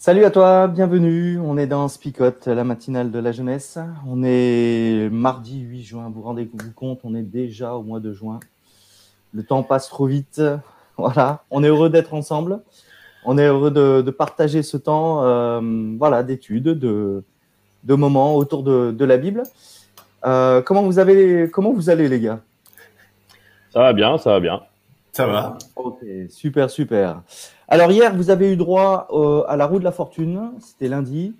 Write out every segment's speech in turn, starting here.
Salut à toi, bienvenue. On est dans Spicote, la matinale de la jeunesse. On est mardi 8 juin. Vous rendez-vous compte, on est déjà au mois de juin. Le temps passe trop vite. Voilà, on est heureux d'être ensemble. On est heureux de, partager ce temps euh, voilà, d'études, de, de, moments autour de, la Bible. Euh, comment, vous avez, comment vous allez, les gars? Ça va bien, ça va bien. Ça va. Ok, super, super. Alors hier, vous avez eu droit euh, à la roue de la fortune, c'était lundi.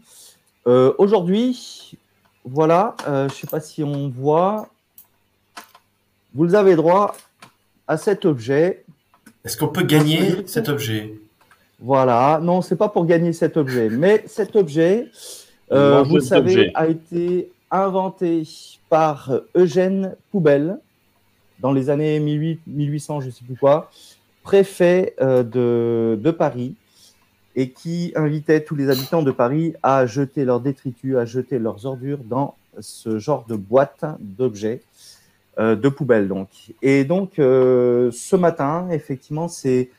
Euh, aujourd'hui, voilà, euh, je ne sais pas si on voit, vous avez droit à cet objet. Est-ce qu'on peut gagner cet objet? Voilà, non, c'est pas pour gagner cet objet, mais cet objet, vous le savez, a été inventé par Eugène Poubelle dans les années 1800, je ne sais plus quoi préfet euh, de, Paris et qui invitait tous les habitants de Paris à jeter leurs détritus, à jeter leurs ordures dans ce genre de boîte d'objets, euh, de poubelles donc. Et donc euh, ce matin, effectivement, c'est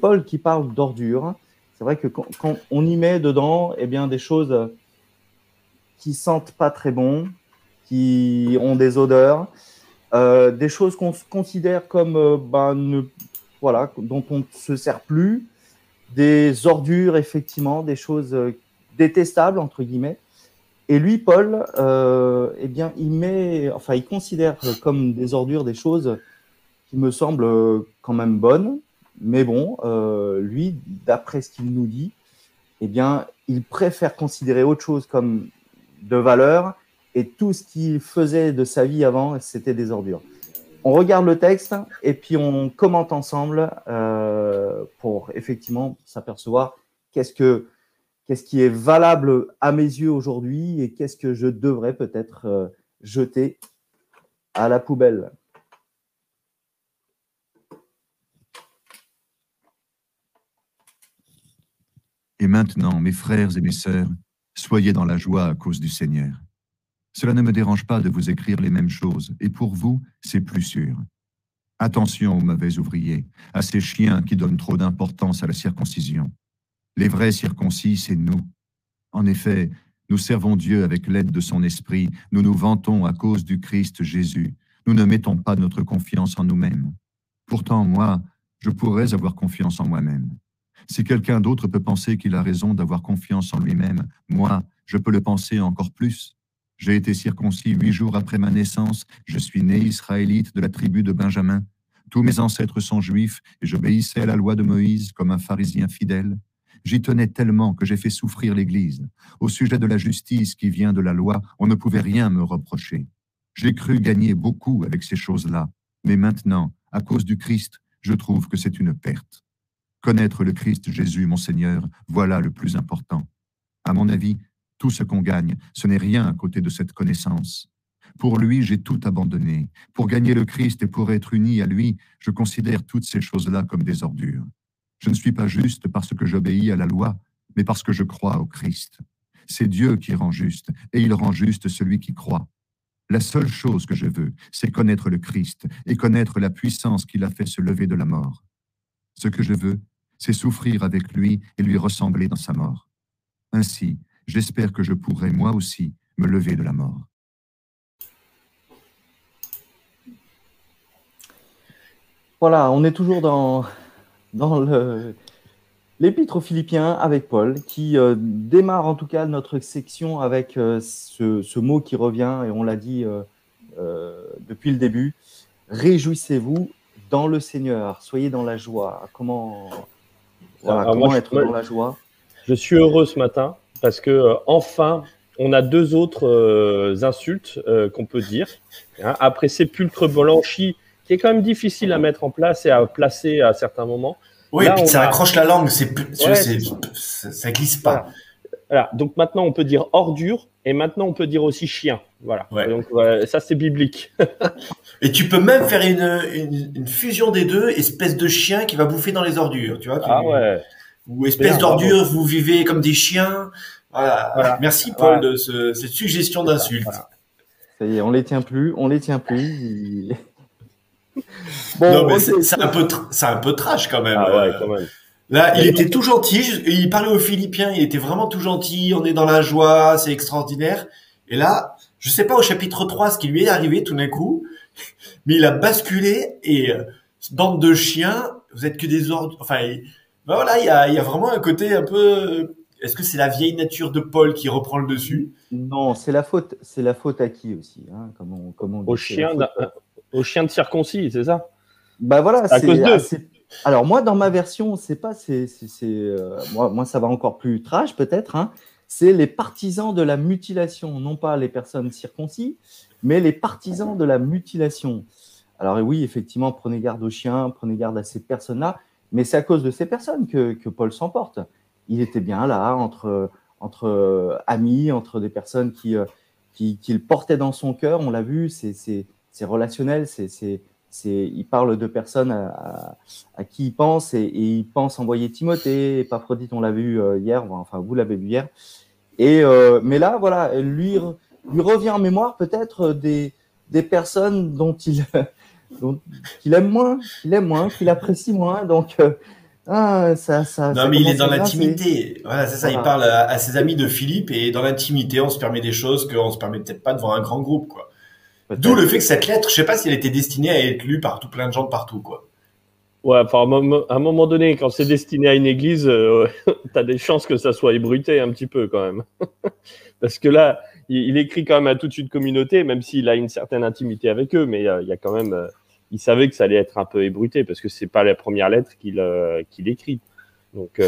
Paul qui parle d'ordures. C'est vrai que quand, on y met dedans eh bien, des choses qui sentent pas très bon, qui ont des odeurs, des choses qu'on considère comme ben, ne voilà, dont on ne se sert plus, des ordures, effectivement, des choses euh, détestables, entre guillemets. Et lui, Paul, euh, eh bien, il met, enfin, il considère comme des ordures des choses qui me semblent euh, quand même bonnes, mais bon, lui, d'après ce qu'il nous dit, eh bien, il préfère considérer autre chose comme de valeur, et tout ce qu'il faisait de sa vie avant, c'était des ordures on regarde le texte et puis on commente ensemble euh, pour effectivement s'apercevoir qu'est-ce que qu'est-ce qui est valable à mes yeux aujourd'hui et qu'est-ce que je devrais peut-être euh, jeter à la poubelle. Et maintenant, mes frères et mes sœurs, soyez dans la joie à cause du Seigneur. Cela ne me dérange pas de vous écrire les mêmes choses, et pour vous, c'est plus sûr. Attention aux mauvais ouvriers, à ces chiens qui donnent trop d'importance à la circoncision. Les vrais circoncis, c'est nous. En effet, nous servons Dieu avec l'aide de son esprit, nous nous vantons à cause du Christ Jésus, nous ne mettons pas notre confiance en nous-mêmes. Pourtant, moi, je pourrais avoir confiance en moi-même. Si quelqu'un d'autre peut penser qu'il a raison d'avoir confiance en lui-même, moi, je peux le penser encore plus. J'ai été circoncis huit jours après ma naissance. Je suis né israélite de la tribu de Benjamin. Tous mes ancêtres sont juifs et j'obéissais à la loi de Moïse comme un pharisien fidèle. J'y tenais tellement que j'ai fait souffrir l'Église. Au sujet de la justice qui vient de la loi, on ne pouvait rien me reprocher. J'ai cru gagner beaucoup avec ces choses-là, mais maintenant, à cause du Christ, je trouve que c'est une perte. Connaître le Christ Jésus, mon Seigneur, voilà le plus important. À mon avis, tout ce qu'on gagne, ce n'est rien à côté de cette connaissance. Pour lui, j'ai tout abandonné. Pour gagner le Christ et pour être uni à lui, je considère toutes ces choses-là comme des ordures. Je ne suis pas juste parce que j'obéis à la loi, mais parce que je crois au Christ. C'est Dieu qui rend juste, et il rend juste celui qui croit. La seule chose que je veux, c'est connaître le Christ et connaître la puissance qu'il a fait se lever de la mort. Ce que je veux, c'est souffrir avec lui et lui ressembler dans sa mort. Ainsi, j'espère que je pourrai moi aussi me lever de la mort. Voilà, on est toujours dans, dans l'épître aux Philippiens avec Paul, qui euh, démarre en tout cas notre section avec euh, ce, mot qui revient, et on l'a dit euh, depuis le début, réjouissez-vous dans le Seigneur, soyez dans la joie. Comment, voilà, comment être dans la joie? Je suis heureux ce matin parce que enfin, on a deux autres insultes qu'on peut dire. Hein. après sépulcre blanchi, qui est quand même difficile à mettre en place et à placer à certains moments. Oui, et puis ça accroche la langue, c'est, ça glisse pas. Voilà. Donc maintenant, on peut dire ordure et maintenant, on peut dire aussi chien. Voilà. Donc ça, c'est biblique. et tu peux même faire une, une, fusion des deux, espèce de chien qui va bouffer dans les ordures, tu vois. Ah ouais. Ou espèce d'ordure, vous vivez comme des chiens. Voilà. Merci Paul de cette suggestion d'insulte. Ça y est, on les tient plus, on les tient plus. bon, mais c'est un peu, c'est un peu trash quand même. Ah ouais, quand même. Là, il était tout gentil. Il parlait aux Philippiens. Il était vraiment tout gentil. On est dans la joie. C'est extraordinaire. Et là, je sais pas au chapitre 3 ce qui lui est arrivé tout d'un coup, mais il a basculé et euh, bande de chiens. Vous êtes que des ordres. Enfin, ben voilà, il y a, il y a vraiment un côté un peu. Est-ce que c'est la vieille nature de Paul qui reprend le dessus? Non, c'est la faute. C'est la faute à qui aussi hein, comme on, comme on dit, Au chien, au chien de circoncis, c'est ça? Bah voilà. C'est à cause d'eux. Alors moi, dans ma version, c'est pas, c'est, euh, moi, moi, ça va encore plus trash peut-être. Hein. c'est les partisans de la mutilation, non pas les personnes circoncis, mais les partisans de la mutilation. Alors oui, effectivement, prenez garde aux chiens, prenez garde à ces personnes-là, mais c'est à cause de ces personnes que, que Paul s'emporte. Il était bien là, entre, entre euh, amis, entre des personnes qui, euh, qui, qui, le portaient dans son cœur. On l'a vu, c'est relationnel, c'est il parle de personnes à, qui il pense et, il pense envoyer Timothée. Epaphrodite, on l'a vu euh, hier, enfin vous l'avez vu hier. Et euh, mais là, voilà, lui lui revient en mémoire peut-être des des personnes dont il qu'il aime moins, qu'il aime moins, qu'il apprécie moins. Donc euh, ah, ça, ça, non, mais il est dans l'intimité. Voilà, c'est ça. Il parle à, à, ses amis de Philippe et dans l'intimité, on se permet des choses qu'on se permet peut-être pas devant un grand groupe, quoi. D'où le fait que cette lettre, je sais pas si elle était destinée à être lue par tout plein de gens de partout, quoi. Ouais, enfin, à un moment donné, quand c'est destiné à une église, euh, tu as des chances que ça soit ébruité un petit peu quand même. Parce que là, il, écrit quand même à toute une communauté, même s'il a une certaine intimité avec eux, mais il y a quand même, euh, il savait que ça allait être un peu ébruité parce que c'est pas la première lettre qu'il euh, qu'il écrit. Donc,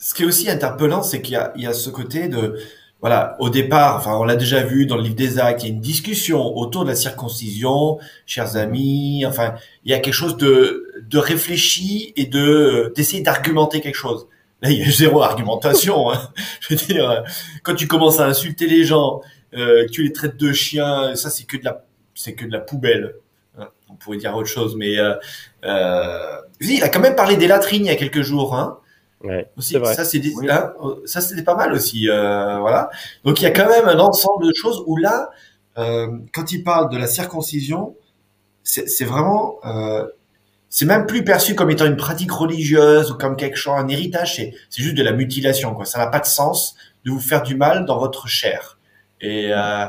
ce qui est aussi interpellant, c'est qu'il y, y a, ce côté de voilà, au départ, enfin, on l'a déjà vu dans le livre des Actes, il y a une discussion autour de la circoncision, chers amis. Enfin, il y a quelque chose de, de réfléchi et de d'essayer d'argumenter quelque chose. Là, il y a zéro argumentation. Hein. Je veux dire, quand tu commences à insulter les gens, euh, que tu les traites de chiens, ça c'est que de la, c'est que de la poubelle. Hein. On pourrait dire autre chose, mais euh, euh, il a quand même parlé des latrines il y a quelques jours. Hein. Ouais, aussi, ça c'est hein, ça c'était pas mal aussi euh, voilà donc il y a quand même un ensemble de choses où là euh, quand il parle de la circoncision c'est vraiment euh, c'est même plus perçu comme étant une pratique religieuse ou comme quelque chose un héritage c'est juste de la mutilation ça n'a pas de sens de vous faire du mal dans votre chair. Et euh,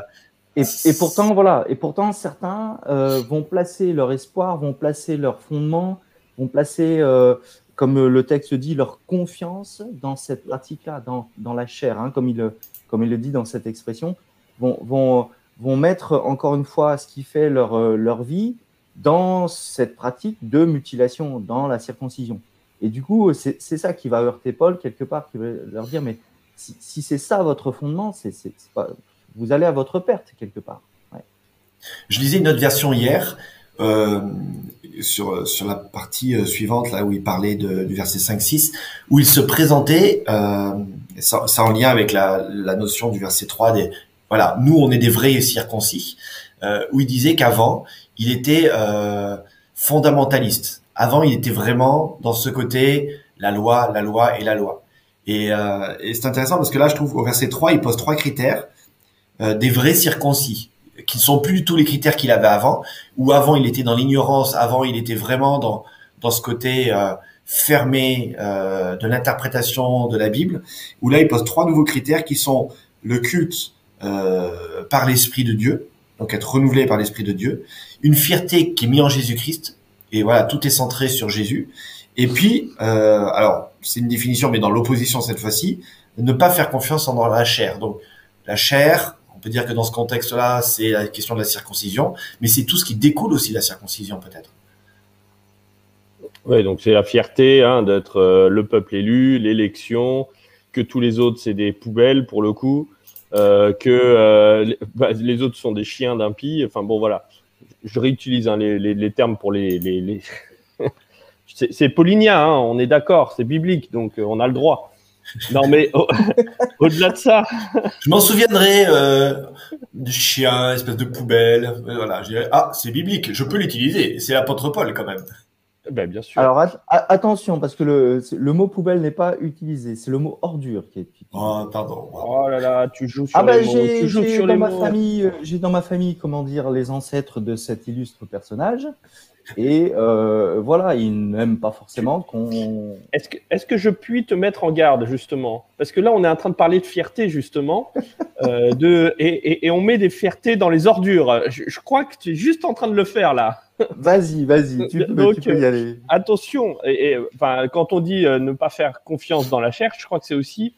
et, et, pourtant voilà. Et pourtant certains euh, vont placer leur espoir vont placer leur fondement vont placer euh, comme le texte dit, leur confiance dans cette pratique-là, dans, dans, la chair, hein, comme, il, comme il le dit dans cette expression, vont, vont, vont mettre encore une fois ce qui fait leur, leur vie dans cette pratique de mutilation, dans la circoncision. Et du coup, c'est ça qui va heurter Paul quelque part, qui va leur dire, mais si, c'est ça votre fondement, c'est vous allez à votre perte quelque part. Je lisais une autre version hier euh, sur, sur la partie euh, suivante, là où il parlait du verset 5-6, où il se présentait, euh, ça, en lien avec la, notion du verset 3, des, voilà, nous on est des vrais circoncis, où il disait qu'avant, il était euh, fondamentaliste. Avant, il était vraiment dans ce côté, la loi, la loi et la loi. Et, euh, et c'est intéressant parce que là, je trouve au verset 3, il pose trois critères euh, des vrais circoncis qui ne sont plus du tout les critères qu'il avait avant, où avant il était dans l'ignorance, avant il était vraiment dans, dans ce côté euh, fermé euh, de l'interprétation de la Bible, où là il pose trois nouveaux critères qui sont le culte euh, par l'Esprit de Dieu, donc être renouvelé par l'Esprit de Dieu, une fierté qui est mise en Jésus-Christ, et voilà, tout est centré sur Jésus, et puis, euh, alors c'est une définition, mais dans l'opposition cette fois-ci, ne pas faire confiance en la chair. Donc la chair, on peut dire que dans ce contexte-là, c'est la question de la circoncision, mais c'est tout ce qui découle aussi de la circoncision, peut-être. Oui, donc c'est la fierté hein, d'être euh, le peuple élu, l'élection, que tous les autres c'est des poubelles pour le coup, que bah, les autres sont des chiens d'impies. Enfin bon voilà, je réutilise hein, les, termes pour les. c'est paulinien, hein, on est d'accord, c'est biblique, donc on a le droit. Non, mais au-delà de ça. Je m'en souviendrai euh, du chien, espèce de poubelle. Voilà, je dirais, ah, c'est biblique, je peux l'utiliser. C'est l'apôtre Paul quand même. Ben, bien sûr. Alors attention, parce que le, le mot poubelle n'est pas utilisé, c'est le mot ordure qui est utilisé. Oh, pardon. Oh là là, tu joues sur ah les bah, mots. Tu joues sur dans les ma mots. famille, euh, j'ai dans ma famille, comment dire, les ancêtres de cet illustre personnage. Et euh, voilà, ils n'aiment pas forcément qu'on. Est-ce que, est que je puis te mettre en garde, justement? Parce que là, on est en train de parler de fierté, justement. euh, de, et, et, et, on met des fiertés dans les ordures. Je, je, crois que tu es juste en train de le faire, là. Vas-y, vas-y, tu, peux, tu peux y aller. Attention, et, enfin, quand on dit euh, ne pas faire confiance dans la chair, je crois que c'est aussi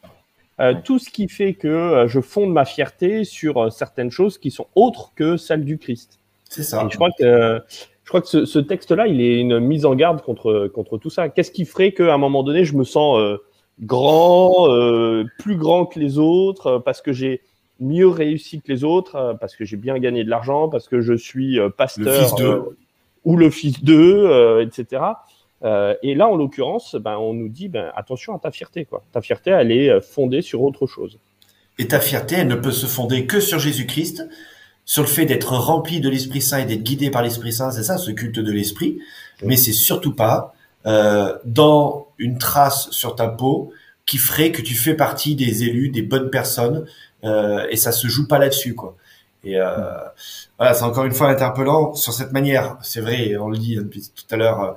euh, tout ce qui fait que euh, je fonde ma fierté sur certaines choses qui sont autres que celles du Christ. C'est ça. Et je crois que je crois que ce, ce texte-là, il est une mise en garde contre, contre tout ça. Qu'est-ce qui ferait qu'à un moment donné, je me sens euh, grand, euh, plus grand que les autres, euh, parce que j'ai mieux réussi que les autres, parce que j'ai bien gagné de l'argent, parce que je suis pasteur le fils d'eux. Ou le fils d'eux, etc. et là, en l'occurrence, ben, on nous dit ben, attention à ta fierté. Quoi. Ta fierté, elle est fondée sur autre chose. Et ta fierté, elle ne peut se fonder que sur Jésus-Christ sur le fait d'être rempli de l'Esprit Saint et d'être guidé par l'Esprit Saint, c'est ça, ce culte de l'Esprit. Mais c'est surtout pas euh, dans une trace sur ta peau qui ferait que tu fais partie des élus, des bonnes personnes, euh, et ça se joue pas là-dessus, quoi. Et euh, voilà, c'est encore une fois interpellant sur cette manière. C'est vrai, on le dit depuis tout à l'heure. Euh,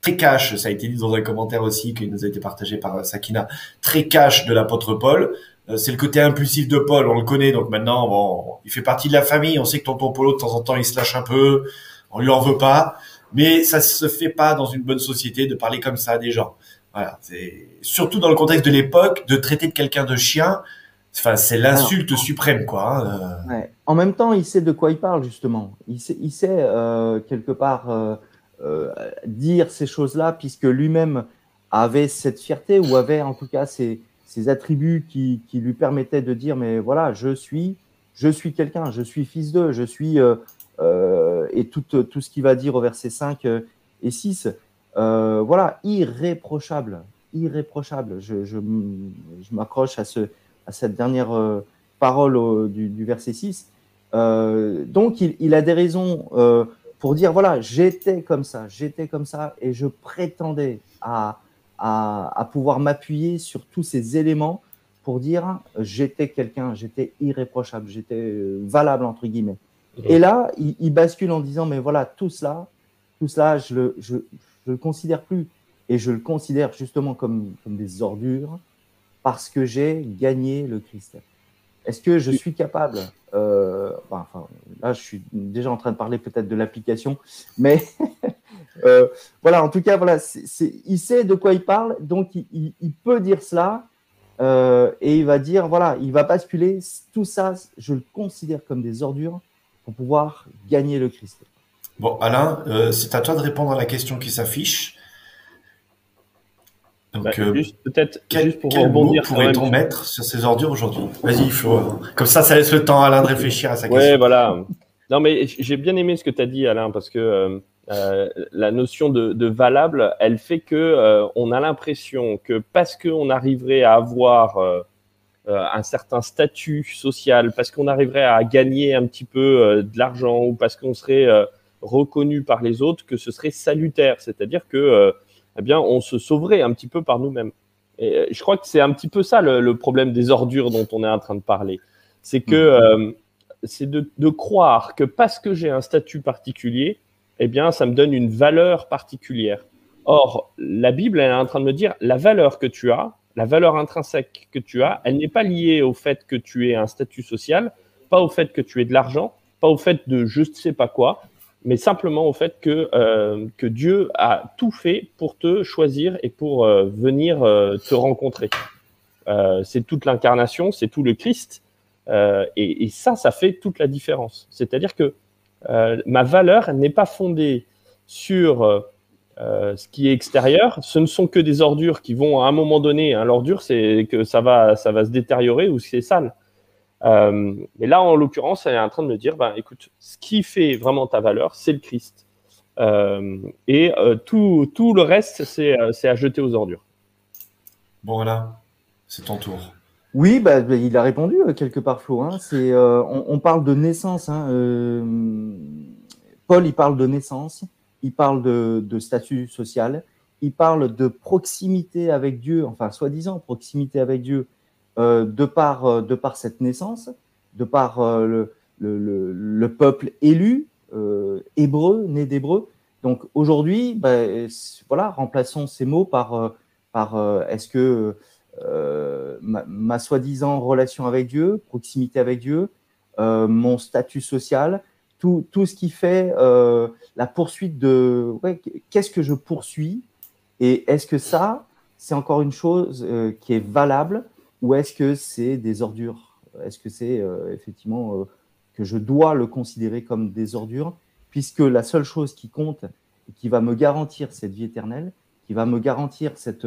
très cash, ça a été dit dans un commentaire aussi qui nous a été partagé par Sakina, très cash de l'apôtre Paul, euh, c'est le côté impulsif de Paul, on le connaît, donc maintenant, bon, il fait partie de la famille, on sait que tonton Polo, de temps en temps, il se lâche un peu, on lui en veut pas, mais ça se fait pas dans une bonne société de parler comme ça à des gens. Voilà, c'est surtout dans le contexte de l'époque, de traiter de quelqu'un de chien, enfin, c'est l'insulte suprême, quoi. Hein. Ouais. En même temps, il sait de quoi il parle, justement. Il sait, il sait euh, quelque part euh, euh, dire ces choses-là, puisque lui-même avait cette fierté, ou avait en tout cas ces ces attributs qui, qui, lui permettaient de dire mais voilà je suis je suis quelqu'un je suis fils d'eux je suis euh, euh, et tout, tout ce qu'il va dire au verset 5 et 6 euh, voilà irréprochable irréprochable je, je, je m'accroche à ce à cette dernière euh, parole du, du, verset 6 euh, donc il, il, a des raisons euh, pour dire voilà j'étais comme ça j'étais comme ça et je prétendais à à, à pouvoir m'appuyer sur tous ces éléments pour dire j'étais quelqu'un, j'étais irréprochable, j'étais valable entre guillemets. Mmh. Et là, il, il, bascule en disant mais voilà tout cela, tout cela, je le, je, je le considère plus et je le considère justement comme, comme des ordures parce que j'ai gagné le Christ. Est-ce que je suis capable euh, là, je suis déjà en train de parler peut-être de l'application, mais euh, voilà, en tout cas, voilà, il sait de quoi il parle, donc il, peut dire cela euh, et il va dire, voilà, il va basculer tout ça, je le considère comme des ordures pour pouvoir gagner le Christ. Bon, Alain, c'est à toi de répondre à la question qui s'affiche. Donc, bah, euh, juste peut-être quel, juste pour quel rebondir pourrait-on mettre sur ces ordures aujourd'hui? Vas-y, Flo. Comme ça, ça laisse le temps à Alain de réfléchir à sa question. Ouais, voilà. Non, mais j'ai bien aimé ce que tu as dit, Alain, parce que euh, la notion de, de, valable, elle fait que euh, on a l'impression que parce qu'on arriverait à avoir euh, un certain statut social, parce qu'on arriverait à gagner un petit peu de l'argent ou parce qu'on serait reconnu par les autres, que ce serait salutaire. C'est-à-dire que eh bien, on se sauverait un petit peu par nous-mêmes. Et je crois que c'est un petit peu ça le, le, problème des ordures dont on est en train de parler. C'est que euh, c'est de, de, croire que parce que j'ai un statut particulier, eh bien, ça me donne une valeur particulière. Or, la Bible, elle est en train de me dire la valeur que tu as, la valeur intrinsèque que tu as, elle n'est pas liée au fait que tu aies un statut social, pas au fait que tu aies de l'argent, pas au fait de je ne sais pas quoi, mais simplement au fait que, euh, que Dieu a tout fait pour te choisir et pour euh, venir euh, te rencontrer. c'est toute l'incarnation, c'est tout le Christ, et, ça, ça fait toute la différence. C'est-à-dire que ma valeur n'est pas fondée sur ce qui est extérieur, ce ne sont que des ordures qui vont à un moment donné. Hein, L'ordure, c'est que ça va, ça va se détériorer ou c'est sale. Euh, mais là, en l'occurrence, elle est en train de me dire, ben, écoute, ce qui fait vraiment ta valeur, c'est le Christ. Euh, et euh, tout, tout, le reste, c'est à jeter aux ordures. Bon, voilà, c'est ton tour. Oui, bah, bah il a répondu quelque part, Flo. Hein. On, on, parle de naissance. Hein. Paul, il parle de naissance il parle de, statut social, il parle de proximité avec Dieu, enfin soi-disant proximité avec Dieu, euh, de, par, euh, de par cette naissance, de par euh, le, peuple élu, hébreu, né d'hébreu. Donc aujourd'hui, ben, voilà, remplaçons ces mots par, par est-ce que ma soi-disant relation avec Dieu, proximité avec Dieu, mon statut social, tout, tout ce qui fait euh, la poursuite de qu'est-ce que je poursuis et est-ce que ça, c'est encore une chose euh, qui est valable ou est-ce que c'est des ordures? Est-ce que c'est euh, effectivement que je dois le considérer comme des ordures? Puisque la seule chose qui compte et qui va me garantir cette vie éternelle, qui va me garantir cette.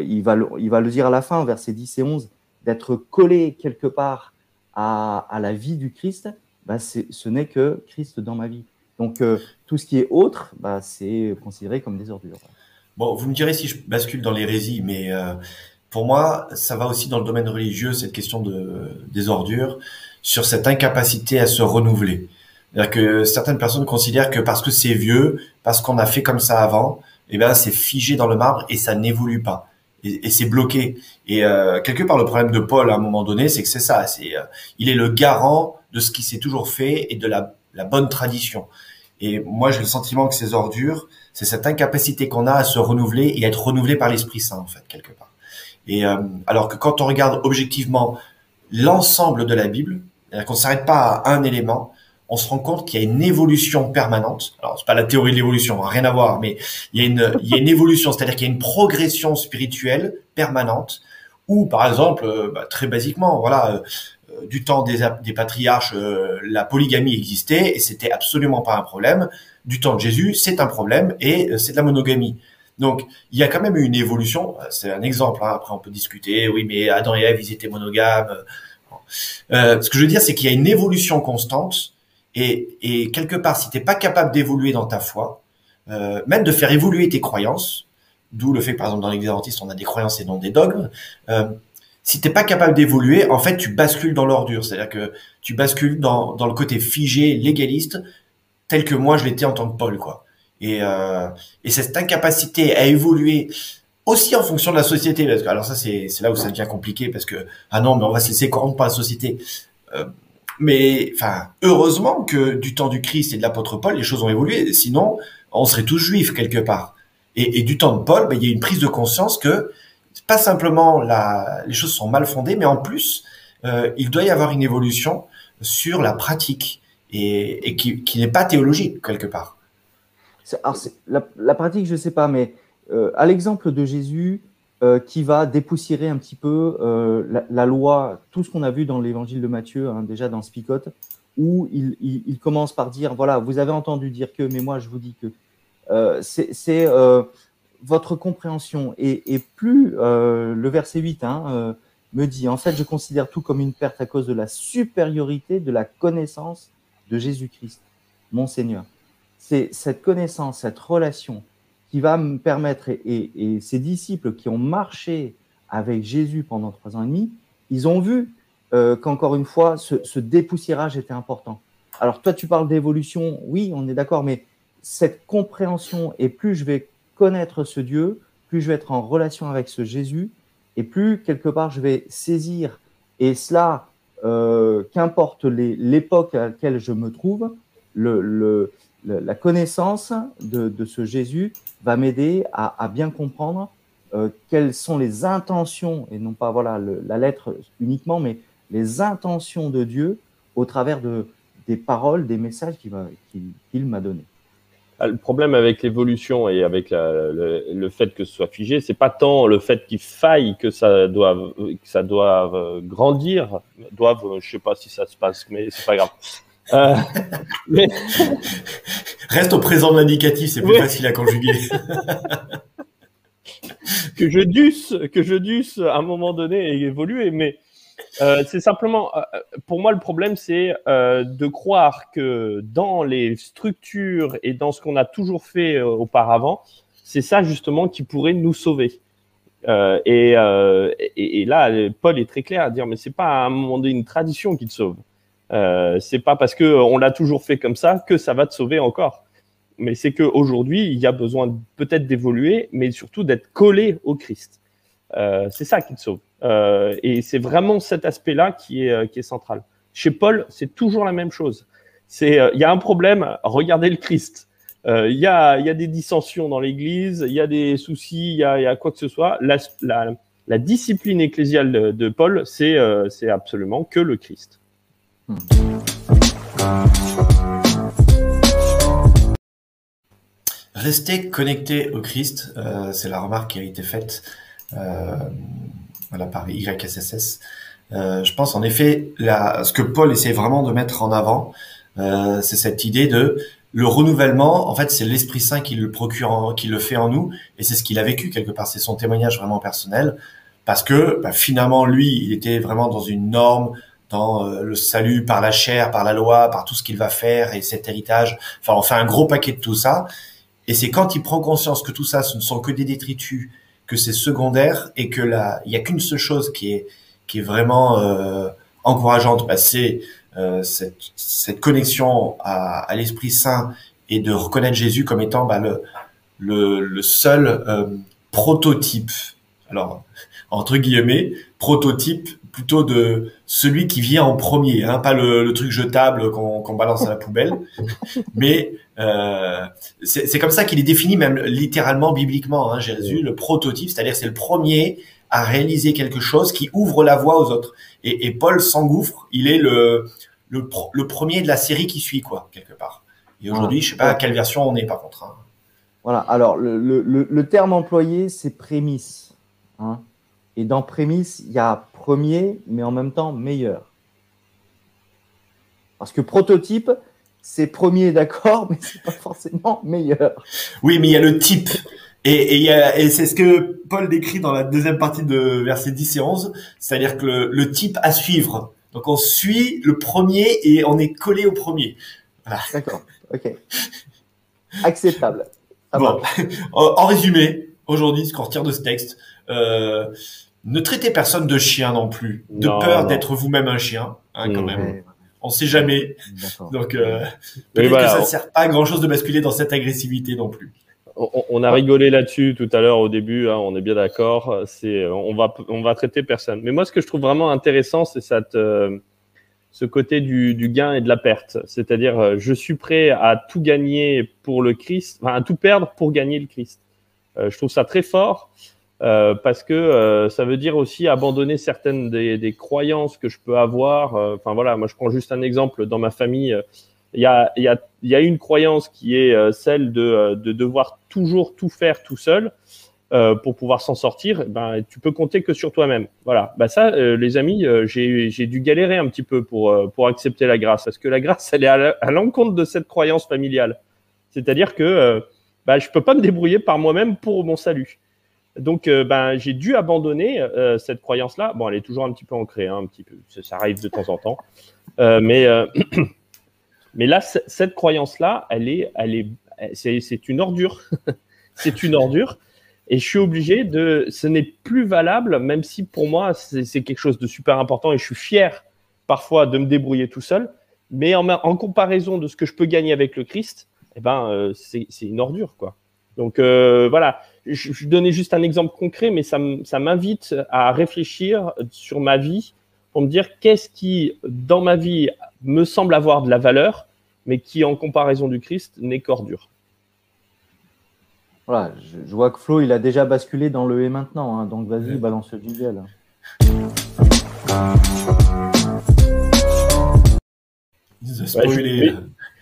il, va le, il va le dire à la fin, versets 10 et 11, d'être collé quelque part à, la vie du Christ, bah, ce n'est que Christ dans ma vie. Donc euh, tout ce qui est autre, bah, c'est considéré comme des ordures. Bon, vous me direz si je bascule dans l'hérésie, mais euh, pour moi, ça va aussi dans le domaine religieux, cette question de, des ordures, sur cette incapacité à se renouveler. C'est-à-dire que certaines personnes considèrent que parce que c'est vieux, parce qu'on a fait comme ça avant, eh ben c'est figé dans le marbre et ça n'évolue pas. Et, c'est bloqué. Et euh, quelque part, le problème de Paul à un moment donné, c'est que c'est ça. C'est il est le garant de ce qui s'est toujours fait et de la, bonne tradition. Et moi, j'ai le sentiment que ces ordures, c'est cette incapacité qu'on a à se renouveler et à être renouvelé par l'Esprit Saint, en fait, quelque part. Et euh, alors que quand on regarde objectivement l'ensemble de la Bible, qu'on ne s'arrête pas à un élément, on se rend compte qu'il y a une évolution permanente. Alors, c'est pas la théorie de l'évolution, rien à voir, mais il y a une, il y a une évolution, c'est-à-dire qu'il y a une progression spirituelle permanente, ou par exemple, euh, bah, très basiquement, voilà, euh, du temps des, des patriarches, euh, la polygamie existait et c'était absolument pas un problème. Du temps de Jésus, c'est un problème et c'est de la monogamie. Donc, il y a quand même une évolution. C'est un exemple. Hein. Après, on peut discuter. Oui, mais Adam et Ève, ils étaient monogames. ce que je veux dire, c'est qu'il y a une évolution constante. Et, quelque part, si t'es pas capable d'évoluer dans ta foi, même de faire évoluer tes croyances, d'où le fait que, par exemple, dans l'Église adventiste, on a des croyances et non des dogmes, si t'es pas capable d'évoluer, en fait, tu bascules dans l'ordure. C'est-à-dire que tu bascules dans, dans le côté figé, légaliste, tel que moi je l'étais en tant que Paul, quoi. Et, euh, et cette incapacité à évoluer aussi en fonction de la société, parce que alors ça c'est là où ça devient compliqué parce que ah non mais on va se laisser corrompre par la société. Euh, mais enfin heureusement que du temps du Christ et de l'apôtre Paul les choses ont évolué, sinon on serait tous juifs quelque part. Et, du temps de Paul, ben, il y a une prise de conscience que pas simplement la, les choses sont mal fondées, mais en plus, euh, il doit y avoir une évolution sur la pratique et, et qui, qui n'est pas théologique quelque part. Alors la, pratique, je ne sais pas, mais euh, à l'exemple de Jésus euh, qui va dépoussiérer un petit peu euh, la, loi, tout ce qu'on a vu dans l'évangile de Matthieu, hein, déjà dans Spicote, où il, commence par dire, voilà, vous avez entendu dire que, mais moi je vous dis que. C'est votre compréhension. Et, plus le verset 8 hein, me dit, en fait, je considère tout comme une perte à cause de la supériorité de la connaissance de Jésus-Christ, mon Seigneur. C'est cette connaissance, cette relation qui va me permettre, et, ces disciples qui ont marché avec Jésus pendant trois ans et demi, ils ont vu euh, qu'encore une fois, ce, dépoussiérage était important. Alors toi, tu parles d'évolution, oui, on est d'accord, mais cette compréhension, et plus je vais connaître ce Dieu, plus je vais être en relation avec ce Jésus, et plus quelque part je vais saisir, et cela, euh, qu'importe l'époque à laquelle je me trouve, le, la connaissance de, ce Jésus va m'aider à, bien comprendre euh, quelles sont les intentions, et non pas voilà la lettre uniquement, mais les intentions de Dieu au travers de, des paroles, des messages qu'il m'a donnés. Ah, le problème avec l'évolution et avec le, fait que ce soit figé, c'est pas tant le fait qu'il faille que ça doive, ça doive euh, grandir, doivent, je sais pas si ça se passe, mais c'est pas grave. Euh, mais... Reste au présent de l'indicatif, c'est plus facile à conjuguer. que je dusse, que je dusse à un moment donné évoluer, mais euh, c'est simplement, euh, pour moi, le problème, c'est euh, de croire que dans les structures et dans ce qu'on a toujours fait auparavant, c'est ça justement qui pourrait nous sauver. Et, et, là, Paul est très clair à dire, mais c'est pas à un moment donné une tradition qui te sauve. C'est pas parce que on l'a toujours fait comme ça que ça va te sauver encore. Mais c'est qu'aujourd'hui, il y a besoin peut-être d'évoluer, mais surtout d'être collé au Christ. c'est ça qui te sauve. Euh, et c'est vraiment cet aspect-là qui est, euh, qui est central. Chez Paul, c'est toujours la même chose. C'est, euh, il y a un problème, regardez le Christ. Il y, a, y, a, des dissensions dans l'Église, il y a des soucis, il y a, quoi que ce soit. La, discipline ecclésiale de, de Paul, c'est absolument que le Christ. Rester connecté au Christ, euh, c'est la remarque qui a été faite. Euh, voilà, par YSSS. Euh, je pense en effet, la, ce que Paul essaie vraiment de mettre en avant, euh, c'est cette idée de le renouvellement. En fait, c'est l'Esprit Saint qui le procure, qui le fait en nous, et c'est ce qu'il a vécu quelque part. C'est son témoignage vraiment personnel, parce que bah, finalement, lui, il était vraiment dans une norme, dans euh, le salut par la chair, par la loi, par tout ce qu'il va faire et cet héritage. Enfin, on fait un gros paquet de tout ça. Et c'est quand il prend conscience que tout ça, ce ne sont que des détritus, que c'est secondaire et que là, il y a qu'une seule chose qui est qui est vraiment euh, encourageante, bah, c'est euh, cette, cette connexion à, à l'Esprit Saint et de reconnaître Jésus comme étant bah, le, le, le seul euh, prototype. Alors entre guillemets, prototype plutôt de celui qui vient en premier, hein, pas le, le, truc jetable qu'on balance à la poubelle, mais euh, c'est comme ça qu'il est défini même littéralement bibliquement, hein, Jésus, le prototype, c'est-à-dire c'est le premier à réaliser quelque chose qui ouvre la voie aux autres. Et, et Paul s'engouffre, il est le, le, le, premier de la série qui suit quoi quelque part. Et aujourd'hui, je sais pas à quelle version on est par contre. Hein. Voilà. Alors le, le, le terme employé, c'est prémisse. Hein. Et dans prémisse, il y a premier, mais en même temps meilleur. Parce que prototype, c'est premier, d'accord, mais c'est pas forcément meilleur. Oui, mais il y a le type. Et, et, c'est ce que Paul décrit dans la deuxième partie de versets 10 et 11, c'est-à-dire que le, type à suivre. Donc on suit le premier et on est collé au premier. Voilà. D'accord, ok. Acceptable. bon, en résumé, aujourd'hui, ce qu'on retire de ce texte, euh, ne traitez personne de chien non plus, de peur d'être vous-même un chien, hein, quand mmh. même. On sait jamais. Donc, euh, peut-être que ça ne sert pas à grand-chose de basculer dans cette agressivité non plus. On, a rigolé là-dessus tout à l'heure au début, hein, on est bien d'accord. C'est, on va, on va traiter personne. Mais moi, ce que je trouve vraiment intéressant, c'est cette, euh, ce côté du, du, gain et de la perte. C'est-à-dire, euh, je suis prêt à tout gagner pour le Christ, enfin, à tout perdre pour gagner le Christ. Euh, je trouve ça très fort. Euh, parce que euh, ça veut dire aussi abandonner certaines des, croyances que je peux avoir. Euh, enfin voilà, moi je prends juste un exemple dans ma famille. Il y a, y, a, y a une croyance qui est celle de, de devoir toujours tout faire tout seul pour pouvoir s'en sortir. Ben tu peux compter que sur toi-même. Voilà. Ben ça, les amis, j'ai dû galérer un petit peu pour pour accepter la grâce, parce que la grâce, elle est à l'encontre de cette croyance familiale. C'est-à-dire que ben, je peux pas me débrouiller par moi-même pour mon salut. Donc, euh, ben, j'ai dû abandonner euh, cette croyance-là. Bon, elle est toujours un petit peu ancrée, hein, un petit peu, ça arrive de temps en temps. Euh, mais, mais là, cette croyance-là, elle est, elle est, c'est une ordure. c'est une ordure. Et je suis obligé de, ce n'est plus valable, même si pour moi, c'est quelque chose de super important et je suis fier parfois de me débrouiller tout seul. Mais en, comparaison de ce que je peux gagner avec le Christ, eh ben, c'est une ordure, quoi. Donc voilà, je, je donnais juste un exemple concret, mais ça, ça m'invite à réfléchir sur ma vie pour me dire qu'est-ce qui, dans ma vie, me semble avoir de la valeur, mais qui, en comparaison du Christ, n'est qu'ordure. Voilà, je, vois que Flo, il a déjà basculé dans le et maintenant, hein, donc vas-y, balance le visuel. mais,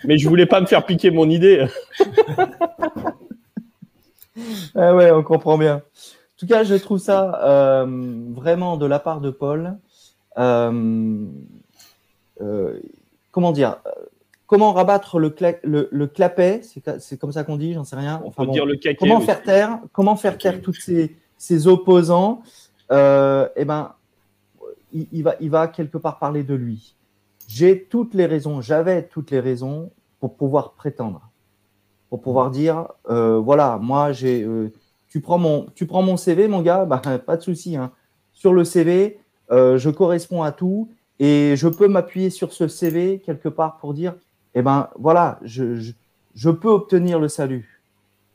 mais je voulais pas me faire piquer mon idée. ah ouais, on comprend bien. En tout cas, je trouve ça euh, vraiment de la part de Paul. Euh, euh, comment dire comment rabattre le, le, clapet, c'est comme ça qu'on dit, j'en sais rien. Enfin, dire le comment faire taire, comment faire taire tous ces, opposants Eh ben, il, va, il va quelque part parler de lui. J'ai toutes les raisons, j'avais toutes les raisons pour pouvoir prétendre, pour pouvoir dire, euh, voilà, moi j'ai, euh, tu prends mon, tu prends mon CV, mon gars, bah, pas de souci. Hein. Sur le CV, je corresponds à tout et je peux m'appuyer sur ce CV quelque part pour dire, eh ben voilà, je, je, peux obtenir le salut.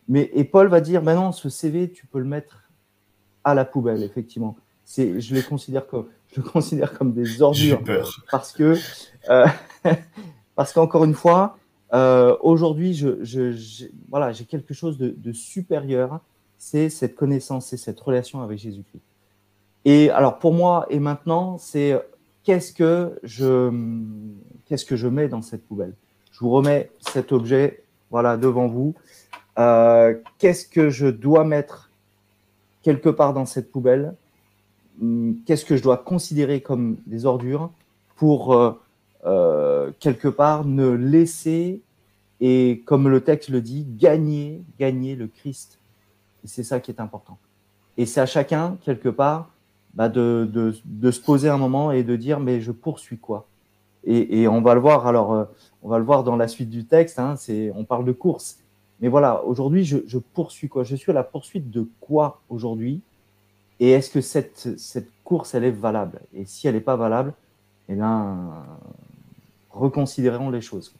Mais, et Paul va dire, ben non, ce CV, tu peux le mettre à la poubelle, effectivement. C'est, je les considère comme, je le considère comme des ordures. Parce que, euh, parce qu'encore une fois, euh, aujourd'hui, voilà, j'ai quelque chose de, de supérieur. C'est cette connaissance, c'est cette relation avec Jésus-Christ. Et alors pour moi et maintenant, c'est qu'est-ce que je qu'est-ce que je mets dans cette poubelle? Je vous remets cet objet voilà, devant vous. Euh, qu'est-ce que je dois mettre quelque part dans cette poubelle? Hum, Qu'est-ce que je dois considérer comme des ordures pour euh, euh, quelque part ne laisser et comme le texte le dit, gagner, gagner le Christ. Et c'est ça qui est important. Et c'est à chacun, quelque part, bah, de, de, se poser un moment et de dire, mais je poursuis quoi? Et, on va le voir, alors, euh, on va le voir dans la suite du texte, hein, on parle de course. Mais voilà, aujourd'hui, je, poursuis quoi? Je suis à la poursuite de quoi aujourd'hui? Et est-ce que cette, cette course, elle est valable? Et si elle n'est pas valable, eh bien, reconsidérons les choses.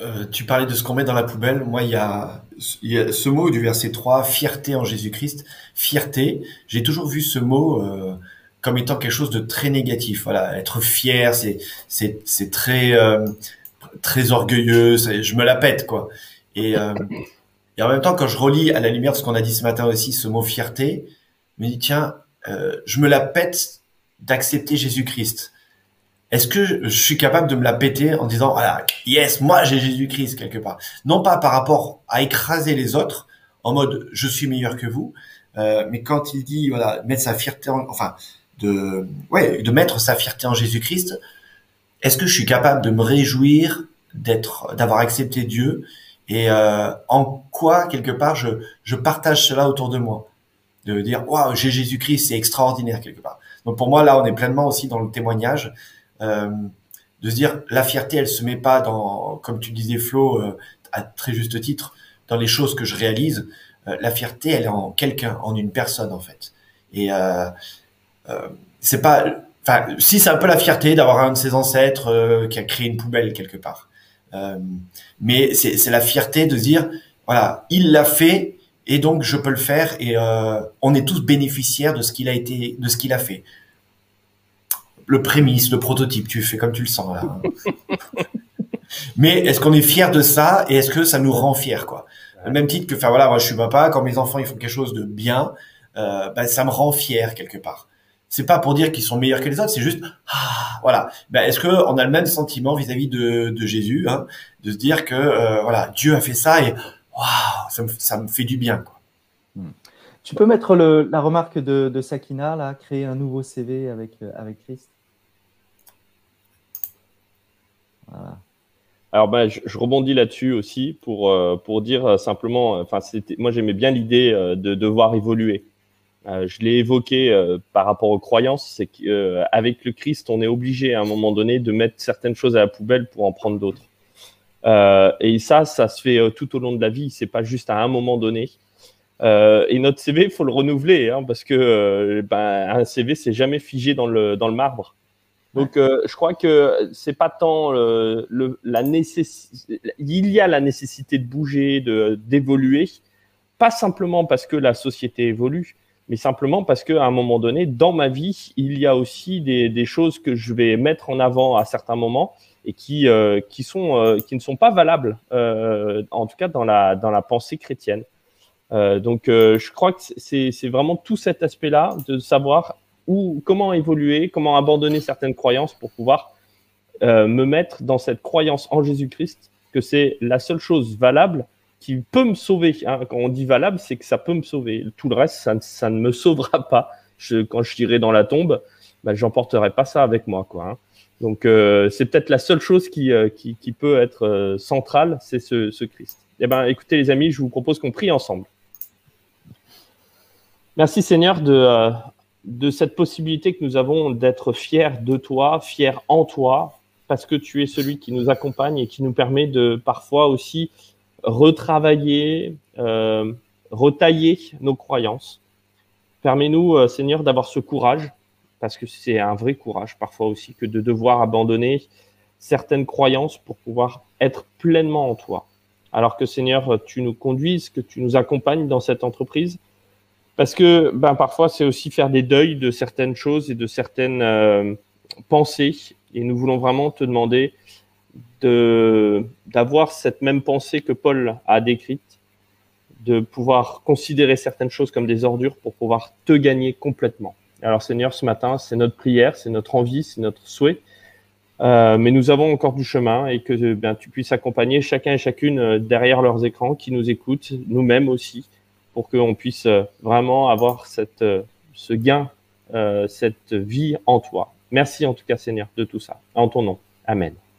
Euh, tu parlais de ce qu'on met dans la poubelle. Moi, il y, a, ce mot du verset 3, fierté en Jésus-Christ. Fierté, j'ai toujours vu ce mot euh, comme étant quelque chose de très négatif. Voilà, être fier, c'est c'est c'est très euh, très orgueilleux. Je me la pète quoi. Et et en même temps, quand je relis à la lumière de ce qu'on a dit ce matin aussi, ce mot fierté, je me dis tiens, je me la pète d'accepter Jésus-Christ. Est-ce que je suis capable de me la péter en disant voilà yes moi j'ai Jésus-Christ quelque part? Non pas par rapport à écraser les autres en mode je suis meilleur que vous euh, mais quand il dit voilà mettre sa fierté en, enfin de, ouais, de mettre sa fierté en Jésus-Christ, est-ce que je suis capable de me réjouir d'être, d'avoir accepté Dieu et euh, en quoi quelque part je, je partage cela autour de moi, de dire waouh j'ai Jésus-Christ, c'est extraordinaire quelque part. Donc pour moi là on est pleinement aussi dans le témoignage de se dire la fierté elle se met pas dans comme tu disais Flo euh, à très juste titre dans les choses que je réalise. Euh, la fierté elle est en quelqu'un, en une personne en fait. Et euh, euh, c'est pas, enfin, si c'est un peu la fierté d'avoir un de ses ancêtres euh, qui a créé une poubelle quelque part. Euh, mais c'est la fierté de dire, voilà, il l'a fait et donc je peux le faire et on est tous bénéficiaires de ce qu'il a été, de ce qu'il a fait. Le prémisse, le prototype, tu fais comme tu le sens là. Mais est-ce qu'on est fier de ça et est-ce que ça nous rend fiers quoi? Au même titre que, enfin voilà, moi je suis papa, quand mes enfants ils font quelque chose de bien, euh, ben, ça me rend fier quelque part c'est pas pour dire qu'ils sont meilleurs que les autres, c'est juste ah, voilà. Ben, est-ce que on a le même sentiment vis-à-vis de, de, Jésus, hein, de se dire que euh, voilà Dieu a fait ça et waouh, ça me, ça me fait du bien quoi. Hmm. Tu peux mettre le, la remarque de, de, Sakina là, créer un nouveau CV avec euh, avec Christ? Alors ben, je, rebondis là-dessus aussi pour euh, pour dire simplement, enfin c'était, moi j'aimais bien l'idée de devoir évoluer. Euh, je l'ai évoqué euh, par rapport aux croyances, c'est qu'avec le Christ, on est obligé à un moment donné de mettre certaines choses à la poubelle pour en prendre d'autres. Euh, et ça, ça se fait tout au long de la vie. C'est pas juste à un moment donné. et notre CV, il faut le renouveler, hein, parce que ben, un CV, c'est jamais figé dans le dans le marbre. Donc, je crois que c'est pas tant le, la nécessité. Il y a la nécessité de bouger, de d'évoluer, pas simplement parce que la société évolue, mais simplement parce qu'à un moment donné, dans ma vie, il y a aussi des, des, choses que je vais mettre en avant à certains moments et qui, euh, qui, sont, euh, qui ne sont pas valables, euh, en tout cas dans la, dans la pensée chrétienne. Euh, donc, euh, je crois que c'est vraiment tout cet aspect-là de savoir comment évoluer, comment abandonner certaines croyances pour pouvoir me mettre dans cette croyance en Jésus-Christ, que c'est la seule chose valable qui peut me sauver. Hein. Quand on dit valable, c'est que ça peut me sauver. Tout le reste, ça, ne me sauvera pas. Quand je tirerai dans la tombe, ben, j'emporterai pas ça avec moi. Hein. Donc euh, c'est peut-être la seule chose qui, euh, peut être euh, centrale, c'est ce, ce, Christ. Eh ben, écoutez les amis, je vous propose qu'on prie ensemble. Merci Seigneur de, de cette possibilité que nous avons d'être fiers de toi, fiers en toi, parce que tu es celui qui nous accompagne et qui nous permet de parfois aussi retravailler, euh, retailler nos croyances. Permets-nous, Seigneur, d'avoir ce courage parce que c'est un vrai courage parfois aussi que de devoir abandonner certaines croyances pour pouvoir être pleinement en toi. Alors que Seigneur, tu nous conduises, que tu nous accompagnes dans cette entreprise, parce que ben, parfois c'est aussi faire des deuils de certaines choses et de certaines euh, pensées, et nous voulons vraiment te demander de d'avoir cette même pensée que Paul a décrite, de pouvoir considérer certaines choses comme des ordures pour pouvoir te gagner complètement. Alors Seigneur, ce matin, c'est notre prière, c'est notre envie, c'est notre souhait. Euh, mais nous avons encore du chemin et que bien, tu puisses accompagner chacun et chacune euh, derrière leurs écrans qui nous écoutent, nous-mêmes aussi, pour qu'on puisse euh, vraiment avoir cette, ce gain, cette vie en toi. Merci en tout cas Seigneur de tout ça. En ton nom. Amen.